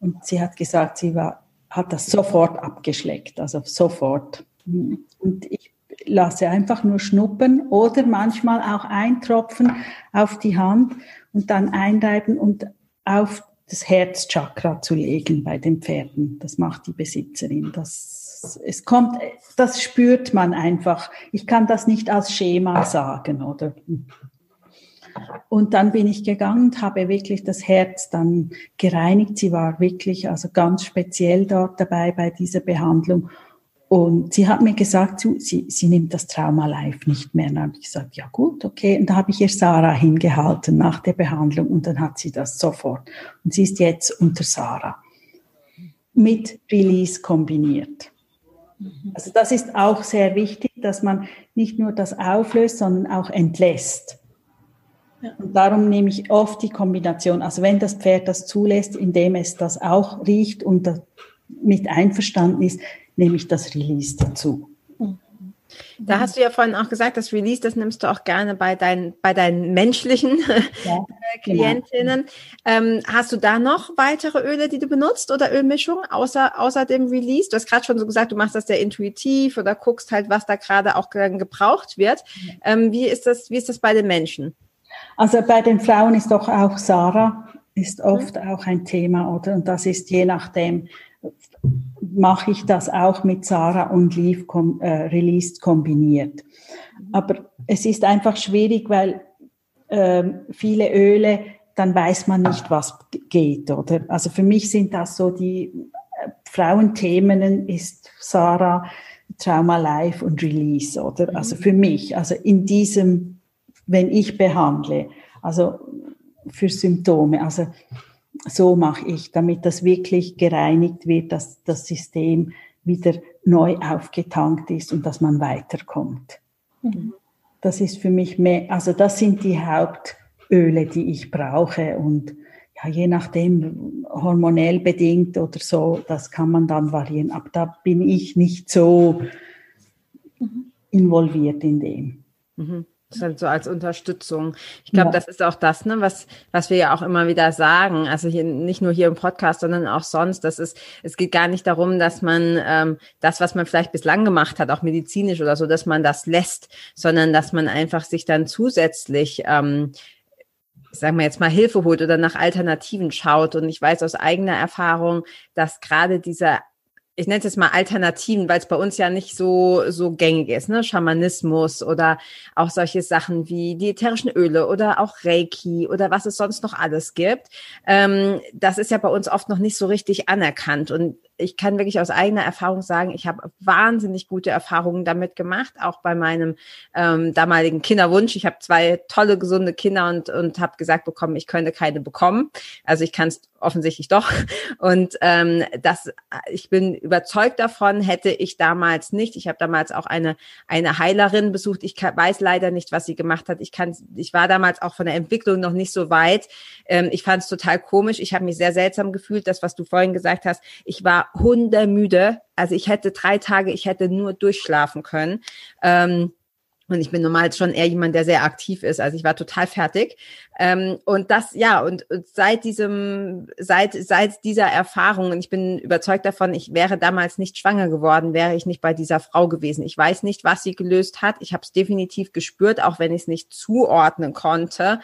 Und sie hat gesagt, sie war, hat das sofort abgeschleckt, also sofort. Und ich lasse einfach nur schnuppern oder manchmal auch eintropfen auf die Hand und dann einreiben und auf das Herzchakra zu legen bei den Pferden. Das macht die Besitzerin. Das, es kommt, das spürt man einfach. Ich kann das nicht als Schema sagen, oder? Und dann bin ich gegangen und habe wirklich das Herz dann gereinigt. Sie war wirklich also ganz speziell dort dabei bei dieser Behandlung. Und sie hat mir gesagt, sie, sie nimmt das Trauma live nicht mehr. dann habe ich gesagt, ja gut, okay. Und da habe ich ihr Sarah hingehalten nach der Behandlung und dann hat sie das sofort. Und sie ist jetzt unter Sarah mit Release kombiniert. Also das ist auch sehr wichtig, dass man nicht nur das auflöst, sondern auch entlässt. Und darum nehme ich oft die Kombination, also wenn das Pferd das zulässt, indem es das auch riecht und mit einverstanden ist, nehme ich das Release dazu. Da hast du ja vorhin auch gesagt, das Release, das nimmst du auch gerne bei deinen, bei deinen menschlichen (laughs) ja, äh, genau. Klientinnen. Genau. Ähm, hast du da noch weitere Öle, die du benutzt oder Ölmischungen außer, außer dem Release? Du hast gerade schon so gesagt, du machst das sehr intuitiv oder guckst halt, was da gerade auch gebraucht wird. Ähm, wie ist das, wie ist das bei den Menschen? Also bei den Frauen ist doch auch Sarah ist oft mhm. auch ein Thema, oder? Und das ist je nachdem, mache ich das auch mit Sarah und Leaf kom äh, Released kombiniert. Aber es ist einfach schwierig, weil äh, viele Öle, dann weiß man nicht, was geht, oder? Also für mich sind das so die äh, Frauenthemen ist Sarah, Trauma Life und Release, oder? Also für mich, also in diesem, wenn ich behandle, also für Symptome, also so mache ich, damit das wirklich gereinigt wird, dass das System wieder neu aufgetankt ist und dass man weiterkommt. Mhm. Das ist für mich mehr, also das sind die Hauptöle, die ich brauche und ja, je nachdem hormonell bedingt oder so, das kann man dann variieren. Aber da bin ich nicht so mhm. involviert in dem. Mhm. Das halt so als Unterstützung. Ich glaube, ja. das ist auch das, ne, was, was wir ja auch immer wieder sagen. Also hier, nicht nur hier im Podcast, sondern auch sonst. Das ist, es geht gar nicht darum, dass man ähm, das, was man vielleicht bislang gemacht hat, auch medizinisch oder so, dass man das lässt, sondern dass man einfach sich dann zusätzlich ähm, sagen wir jetzt mal Hilfe holt oder nach Alternativen schaut. Und ich weiß aus eigener Erfahrung, dass gerade dieser ich nenne es jetzt mal Alternativen, weil es bei uns ja nicht so, so gängig ist, ne? Schamanismus oder auch solche Sachen wie die ätherischen Öle oder auch Reiki oder was es sonst noch alles gibt. Ähm, das ist ja bei uns oft noch nicht so richtig anerkannt. Und ich kann wirklich aus eigener Erfahrung sagen, ich habe wahnsinnig gute Erfahrungen damit gemacht, auch bei meinem ähm, damaligen Kinderwunsch. Ich habe zwei tolle, gesunde Kinder und, und habe gesagt bekommen, ich könnte keine bekommen. Also ich kann es offensichtlich doch. Und ähm, das, ich bin überzeugt davon, hätte ich damals nicht. Ich habe damals auch eine, eine Heilerin besucht. Ich kann, weiß leider nicht, was sie gemacht hat. Ich kann, ich war damals auch von der Entwicklung noch nicht so weit. Ähm, ich fand es total komisch. Ich habe mich sehr seltsam gefühlt, das, was du vorhin gesagt hast. Ich war hundemüde. Also ich hätte drei Tage, ich hätte nur durchschlafen können. Ähm, und ich bin normal schon eher jemand, der sehr aktiv ist. Also ich war total fertig. Ähm, und das, ja, und, und seit diesem, seit, seit dieser Erfahrung, und ich bin überzeugt davon, ich wäre damals nicht schwanger geworden, wäre ich nicht bei dieser Frau gewesen. Ich weiß nicht, was sie gelöst hat. Ich habe es definitiv gespürt, auch wenn ich es nicht zuordnen konnte.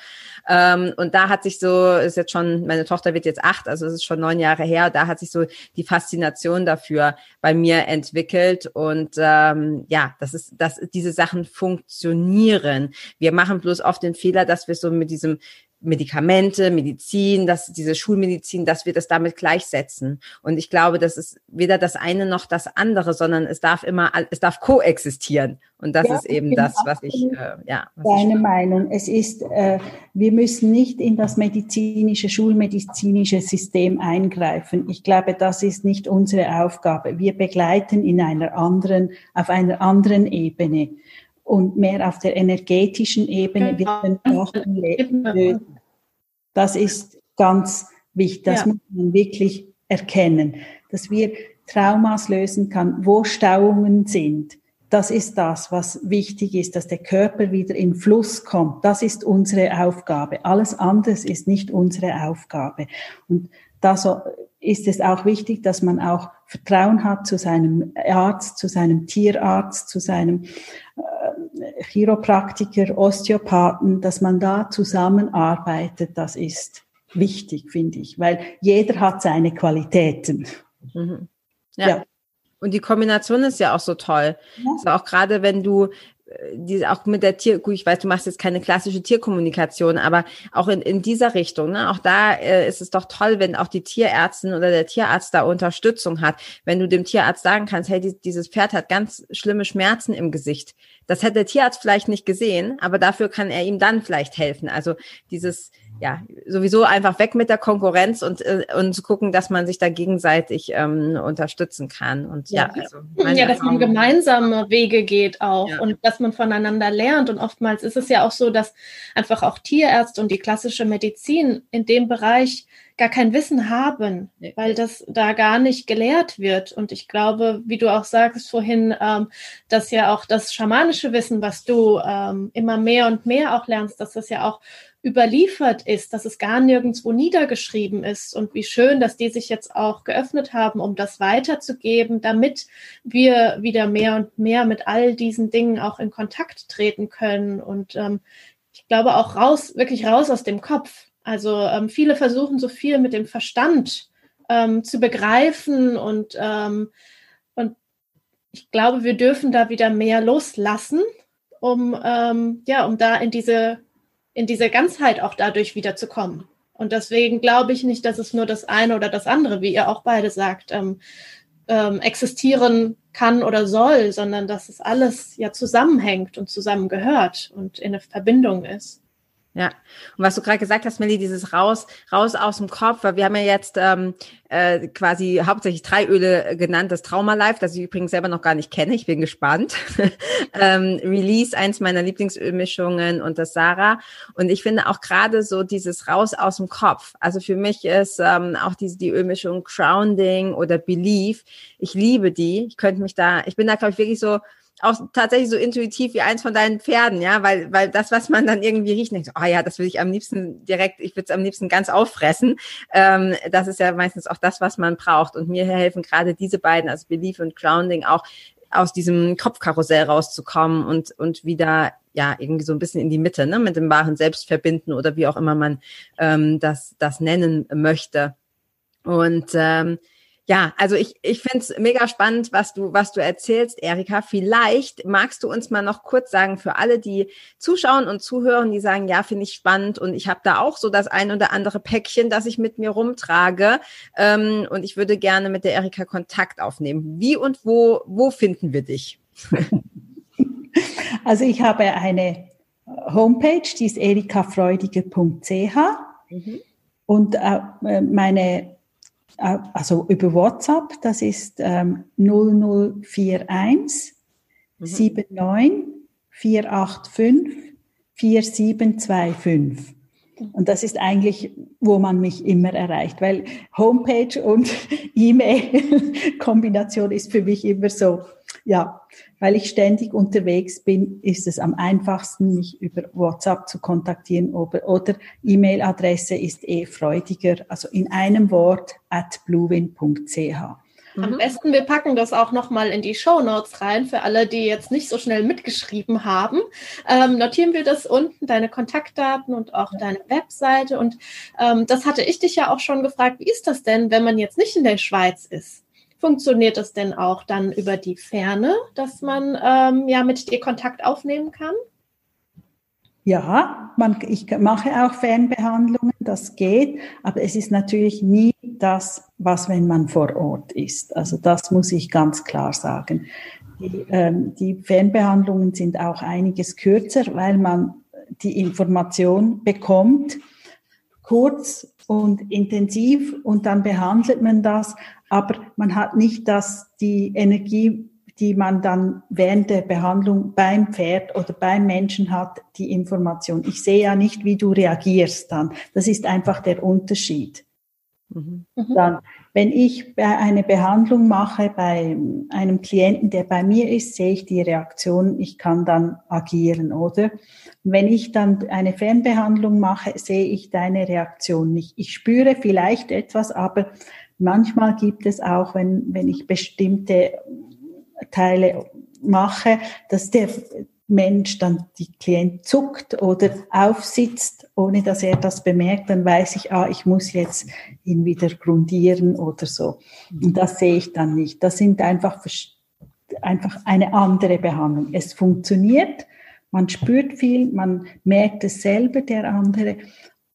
Ähm, und da hat sich so, ist jetzt schon, meine Tochter wird jetzt acht, also es ist schon neun Jahre her, da hat sich so die Faszination dafür bei mir entwickelt. Und ähm, ja, das ist, dass diese Sachen funktionieren. Wir machen bloß oft den Fehler, dass wir so mit diesem Medikamente, Medizin, dass diese Schulmedizin, dass wir das damit gleichsetzen. Und ich glaube, das ist weder das eine noch das andere, sondern es darf immer, es darf koexistieren. Und das ja, ist eben das, was ich, äh, ja. Was deine ich Meinung. Es ist, äh, wir müssen nicht in das medizinische, schulmedizinische System eingreifen. Ich glaube, das ist nicht unsere Aufgabe. Wir begleiten in einer anderen, auf einer anderen Ebene und mehr auf der energetischen Ebene genau. wird. Das ist ganz wichtig. Das ja. muss man wirklich erkennen, dass wir Traumas lösen kann, wo Stauungen sind. Das ist das, was wichtig ist, dass der Körper wieder in Fluss kommt. Das ist unsere Aufgabe. Alles anderes ist nicht unsere Aufgabe. Und da so ist es auch wichtig, dass man auch Vertrauen hat zu seinem Arzt, zu seinem Tierarzt, zu seinem äh, Chiropraktiker, Osteopathen, dass man da zusammenarbeitet. Das ist wichtig, finde ich, weil jeder hat seine Qualitäten. Mhm. Ja. ja. Und die Kombination ist ja auch so toll. Ja. Also auch gerade wenn du die auch mit der Tier, gut, ich weiß, du machst jetzt keine klassische Tierkommunikation, aber auch in, in dieser Richtung, ne, auch da äh, ist es doch toll, wenn auch die Tierärztin oder der Tierarzt da Unterstützung hat. Wenn du dem Tierarzt sagen kannst, hey, die, dieses Pferd hat ganz schlimme Schmerzen im Gesicht. Das hätte der Tierarzt vielleicht nicht gesehen, aber dafür kann er ihm dann vielleicht helfen. Also dieses ja, sowieso einfach weg mit der Konkurrenz und, äh, und zu gucken, dass man sich da gegenseitig ähm, unterstützen kann. Und ja, ja, also ja dass man gemeinsame Wege geht auch ja. und dass man voneinander lernt. Und oftmals ist es ja auch so, dass einfach auch Tierärzte und die klassische Medizin in dem Bereich gar kein Wissen haben, nee. weil das da gar nicht gelehrt wird. Und ich glaube, wie du auch sagst vorhin, ähm, dass ja auch das schamanische Wissen, was du ähm, immer mehr und mehr auch lernst, dass das ja auch überliefert ist, dass es gar nirgendwo niedergeschrieben ist und wie schön, dass die sich jetzt auch geöffnet haben, um das weiterzugeben, damit wir wieder mehr und mehr mit all diesen Dingen auch in Kontakt treten können und ähm, ich glaube auch raus, wirklich raus aus dem Kopf. Also ähm, viele versuchen so viel mit dem Verstand ähm, zu begreifen und, ähm, und ich glaube, wir dürfen da wieder mehr loslassen, um, ähm, ja, um da in diese in diese Ganzheit auch dadurch wiederzukommen. Und deswegen glaube ich nicht, dass es nur das eine oder das andere, wie ihr auch beide sagt, ähm, ähm, existieren kann oder soll, sondern dass es alles ja zusammenhängt und zusammengehört und in eine Verbindung ist. Ja, und was du gerade gesagt hast, Melly, dieses raus, raus aus dem Kopf, weil wir haben ja jetzt ähm, äh, quasi hauptsächlich drei Öle genannt, das Trauma Life, das ich übrigens selber noch gar nicht kenne, ich bin gespannt. (laughs) ähm, Release, eins meiner Lieblingsölmischungen und das Sarah. Und ich finde auch gerade so dieses raus aus dem Kopf. Also für mich ist ähm, auch diese die Ölmischung Grounding oder Belief. Ich liebe die. Ich könnte mich da, ich bin da glaube ich wirklich so auch tatsächlich so intuitiv wie eins von deinen Pferden, ja, weil, weil das, was man dann irgendwie riecht, denkt, oh ja, das will ich am liebsten direkt, ich würde es am liebsten ganz auffressen. Ähm, das ist ja meistens auch das, was man braucht. Und mir helfen gerade diese beiden, also Belief und Grounding, auch aus diesem Kopfkarussell rauszukommen und, und wieder ja irgendwie so ein bisschen in die Mitte, ne, mit dem wahren Selbst verbinden oder wie auch immer man ähm, das, das nennen möchte. Und ähm, ja, also ich, ich finde es mega spannend, was du, was du erzählst, Erika. Vielleicht magst du uns mal noch kurz sagen, für alle, die zuschauen und zuhören, die sagen, ja, finde ich spannend und ich habe da auch so das ein oder andere Päckchen, das ich mit mir rumtrage ähm, und ich würde gerne mit der Erika Kontakt aufnehmen. Wie und wo, wo finden wir dich? (laughs) Also ich habe eine Homepage, die ist erikafreudige.ch mhm. und äh, meine äh, also über WhatsApp, das ist ähm, 0041 mhm. 79 485 4725. Und das ist eigentlich, wo man mich immer erreicht, weil Homepage und (laughs) E-Mail-Kombination ist für mich immer so, ja, weil ich ständig unterwegs bin, ist es am einfachsten, mich über WhatsApp zu kontaktieren oder, oder E-Mail-Adresse ist eh freudiger, also in einem Wort at bluewin.ch. Am mhm. besten, wir packen das auch nochmal in die Show Notes rein für alle, die jetzt nicht so schnell mitgeschrieben haben. Ähm, notieren wir das unten, deine Kontaktdaten und auch deine Webseite. Und ähm, das hatte ich dich ja auch schon gefragt, wie ist das denn, wenn man jetzt nicht in der Schweiz ist? Funktioniert das denn auch dann über die Ferne, dass man ähm, ja mit dir Kontakt aufnehmen kann? Ja, man, ich mache auch Fernbehandlungen, das geht, aber es ist natürlich nie das, was wenn man vor Ort ist. Also das muss ich ganz klar sagen. Die, ähm, die Fernbehandlungen sind auch einiges kürzer, weil man die Information bekommt, kurz und intensiv und dann behandelt man das aber man hat nicht das, die Energie, die man dann während der Behandlung beim Pferd oder beim Menschen hat, die Information. Ich sehe ja nicht, wie du reagierst dann. Das ist einfach der Unterschied. Mhm. Dann, wenn ich eine Behandlung mache bei einem Klienten, der bei mir ist, sehe ich die Reaktion, ich kann dann agieren, oder? Wenn ich dann eine Fernbehandlung mache, sehe ich deine Reaktion nicht. Ich spüre vielleicht etwas, aber Manchmal gibt es auch, wenn, wenn ich bestimmte Teile mache, dass der Mensch dann die Klient zuckt oder aufsitzt, ohne dass er das bemerkt, dann weiß ich, ah, ich muss jetzt ihn wieder grundieren oder so. Und das sehe ich dann nicht. Das sind einfach, einfach eine andere Behandlung. Es funktioniert, man spürt viel, man merkt es selber, der andere,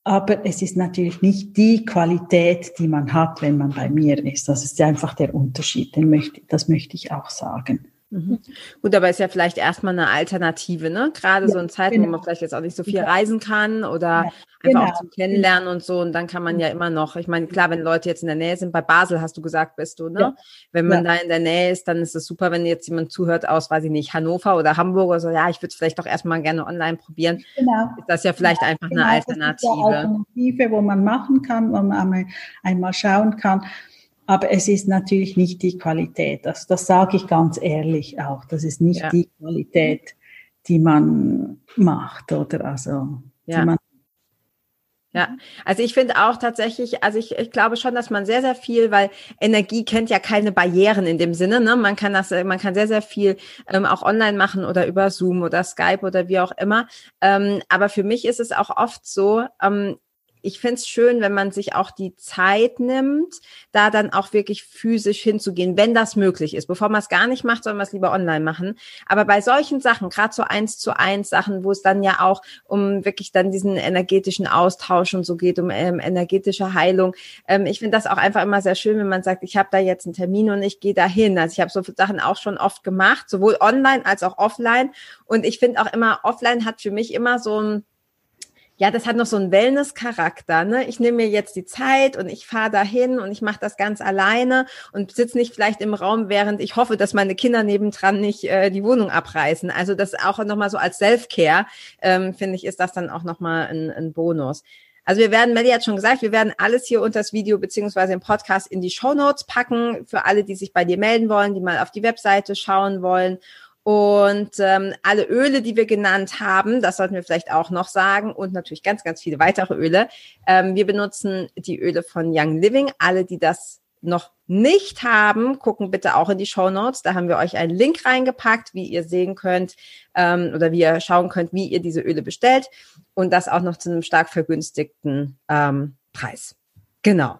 aber es ist natürlich nicht die Qualität, die man hat, wenn man bei mir ist. Das ist einfach der Unterschied, den möchte, das möchte ich auch sagen. Mhm. Gut, aber ist ja vielleicht erstmal eine Alternative, ne? Gerade ja, so in Zeiten, genau. wo man vielleicht jetzt auch nicht so viel ja. reisen kann oder ja, einfach genau. auch zum Kennenlernen und so. Und dann kann man ja immer noch, ich meine, klar, wenn Leute jetzt in der Nähe sind, bei Basel hast du gesagt, bist du, ne? Wenn man da in der Nähe ist, dann ist es super, wenn jetzt jemand zuhört aus, weiß ich nicht, Hannover oder Hamburg oder so, ja, ich würde es vielleicht doch erstmal gerne online probieren. Genau. Ist das ja vielleicht einfach genau, eine Alternative. Das ist eine Alternative, wo man machen kann, wo man einmal, einmal schauen kann. Aber es ist natürlich nicht die Qualität. Also das sage ich ganz ehrlich auch. Das ist nicht ja. die Qualität, die man macht, oder? Also, ja. man ja, also ich finde auch tatsächlich, also ich, ich glaube schon, dass man sehr, sehr viel, weil Energie kennt ja keine Barrieren in dem Sinne, ne? Man kann das, man kann sehr, sehr viel ähm, auch online machen oder über Zoom oder Skype oder wie auch immer. Ähm, aber für mich ist es auch oft so, ähm, ich finde es schön, wenn man sich auch die Zeit nimmt, da dann auch wirklich physisch hinzugehen, wenn das möglich ist. Bevor man es gar nicht macht, soll man es lieber online machen. Aber bei solchen Sachen, gerade so eins zu eins Sachen, wo es dann ja auch um wirklich dann diesen energetischen Austausch und so geht, um ähm, energetische Heilung. Ähm, ich finde das auch einfach immer sehr schön, wenn man sagt, ich habe da jetzt einen Termin und ich gehe dahin. Also ich habe so Sachen auch schon oft gemacht, sowohl online als auch offline. Und ich finde auch immer, offline hat für mich immer so ein ja, das hat noch so einen Wellness-Charakter. Ne? Ich nehme mir jetzt die Zeit und ich fahre dahin und ich mache das ganz alleine und sitze nicht vielleicht im Raum, während ich hoffe, dass meine Kinder nebendran nicht äh, die Wohnung abreißen. Also das auch nochmal so als Self-Care, ähm, finde ich, ist das dann auch nochmal ein, ein Bonus. Also wir werden, Melly hat schon gesagt, wir werden alles hier unter das Video beziehungsweise im Podcast in die Show Notes packen für alle, die sich bei dir melden wollen, die mal auf die Webseite schauen wollen. Und ähm, alle Öle, die wir genannt haben, das sollten wir vielleicht auch noch sagen, und natürlich ganz, ganz viele weitere Öle. Ähm, wir benutzen die Öle von Young Living. Alle, die das noch nicht haben, gucken bitte auch in die Show Notes. Da haben wir euch einen Link reingepackt, wie ihr sehen könnt ähm, oder wie ihr schauen könnt, wie ihr diese Öle bestellt und das auch noch zu einem stark vergünstigten ähm, Preis. Genau.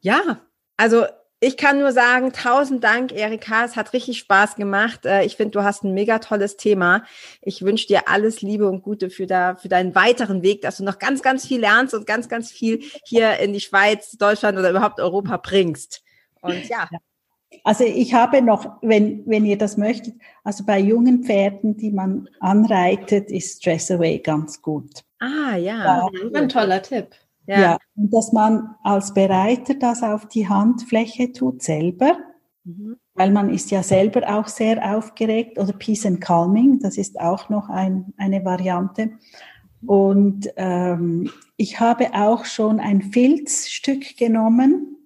Ja, also ich kann nur sagen, tausend Dank, Erika. Es hat richtig Spaß gemacht. Äh, ich finde, du hast ein mega tolles Thema. Ich wünsche dir alles Liebe und Gute für, da, für deinen weiteren Weg, dass du noch ganz, ganz viel lernst und ganz, ganz viel hier in die Schweiz, Deutschland oder überhaupt Europa bringst. Und ja. Also ich habe noch, wenn, wenn ihr das möchtet, also bei jungen Pferden, die man anreitet, ist Stress Away ganz gut. Ah ja, ja ein toller Tipp. Ja. ja. und dass man als Bereiter das auf die Handfläche tut selber, mhm. weil man ist ja selber auch sehr aufgeregt oder Peace and Calming, das ist auch noch ein, eine Variante. Und ähm, ich habe auch schon ein Filzstück genommen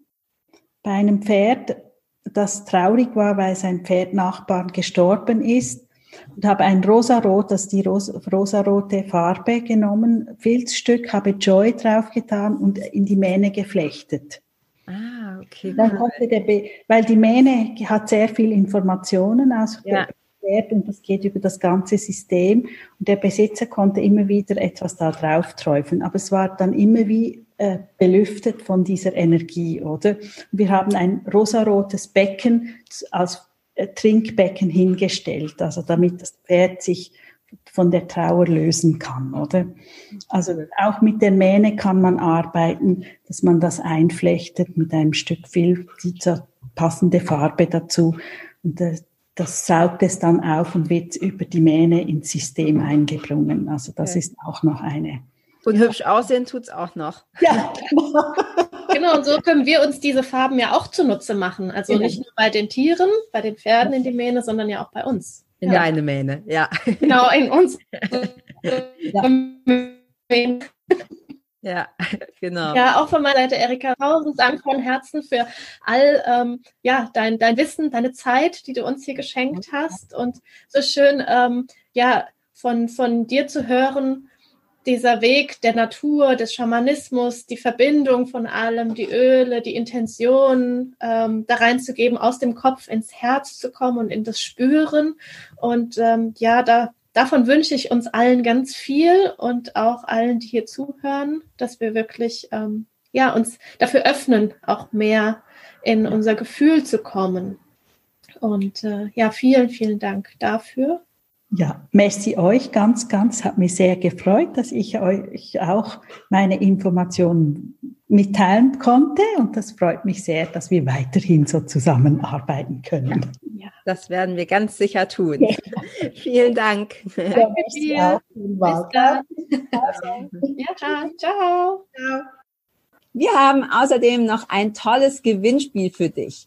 bei einem Pferd, das traurig war, weil sein Pferdnachbar gestorben ist und habe ein rosarot, das ist die ros rosarote Farbe genommen, Filzstück, habe Joy draufgetan und in die Mähne geflechtet. Ah, okay. Dann konnte der Be weil die Mähne hat sehr viel Informationen aus ja. Pferd und das geht über das ganze System und der Besitzer konnte immer wieder etwas da drauf träufeln, aber es war dann immer wie äh, belüftet von dieser Energie, oder? Wir haben ein rosarotes Becken als Trinkbecken hingestellt, also damit das Pferd sich von der Trauer lösen kann, oder? Also auch mit der Mähne kann man arbeiten, dass man das einflechtet mit einem Stück Filz, die passende Farbe dazu und das, das saugt es dann auf und wird über die Mähne ins System eingebrungen. Also das ist auch noch eine. Und hübsch aussehen tut's auch noch. Ja. Genau, und so können wir uns diese Farben ja auch zunutze machen. Also genau. nicht nur bei den Tieren, bei den Pferden in die Mähne, sondern ja auch bei uns. In ja. deine Mähne, ja. Genau, in uns. (laughs) ja. genau. Ja, auch von meiner Seite, Erika, tausend Dank von Herzen für all ähm, ja, dein, dein Wissen, deine Zeit, die du uns hier geschenkt hast. Und so schön, ähm, ja, von, von dir zu hören, dieser Weg der Natur, des Schamanismus, die Verbindung von allem, die Öle, die Intention ähm, da reinzugeben, aus dem Kopf ins Herz zu kommen und in das Spüren. Und ähm, ja, da, davon wünsche ich uns allen ganz viel und auch allen, die hier zuhören, dass wir wirklich ähm, ja, uns dafür öffnen, auch mehr in unser Gefühl zu kommen. Und äh, ja, vielen, vielen Dank dafür. Ja, merci euch ganz, ganz, hat mich sehr gefreut, dass ich euch auch meine Informationen mitteilen konnte. Und das freut mich sehr, dass wir weiterhin so zusammenarbeiten können. Ja, das werden wir ganz sicher tun. Ja. (laughs) Vielen Dank. Danke dir. Bis dann. Ja, ciao. ciao. Wir haben außerdem noch ein tolles Gewinnspiel für dich.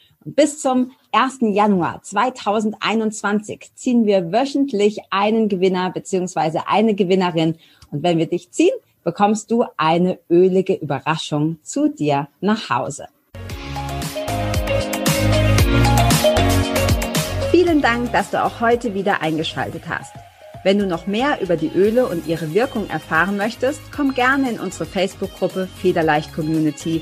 Bis zum 1. Januar 2021 ziehen wir wöchentlich einen Gewinner beziehungsweise eine Gewinnerin. Und wenn wir dich ziehen, bekommst du eine ölige Überraschung zu dir nach Hause. Vielen Dank, dass du auch heute wieder eingeschaltet hast. Wenn du noch mehr über die Öle und ihre Wirkung erfahren möchtest, komm gerne in unsere Facebook-Gruppe Federleicht Community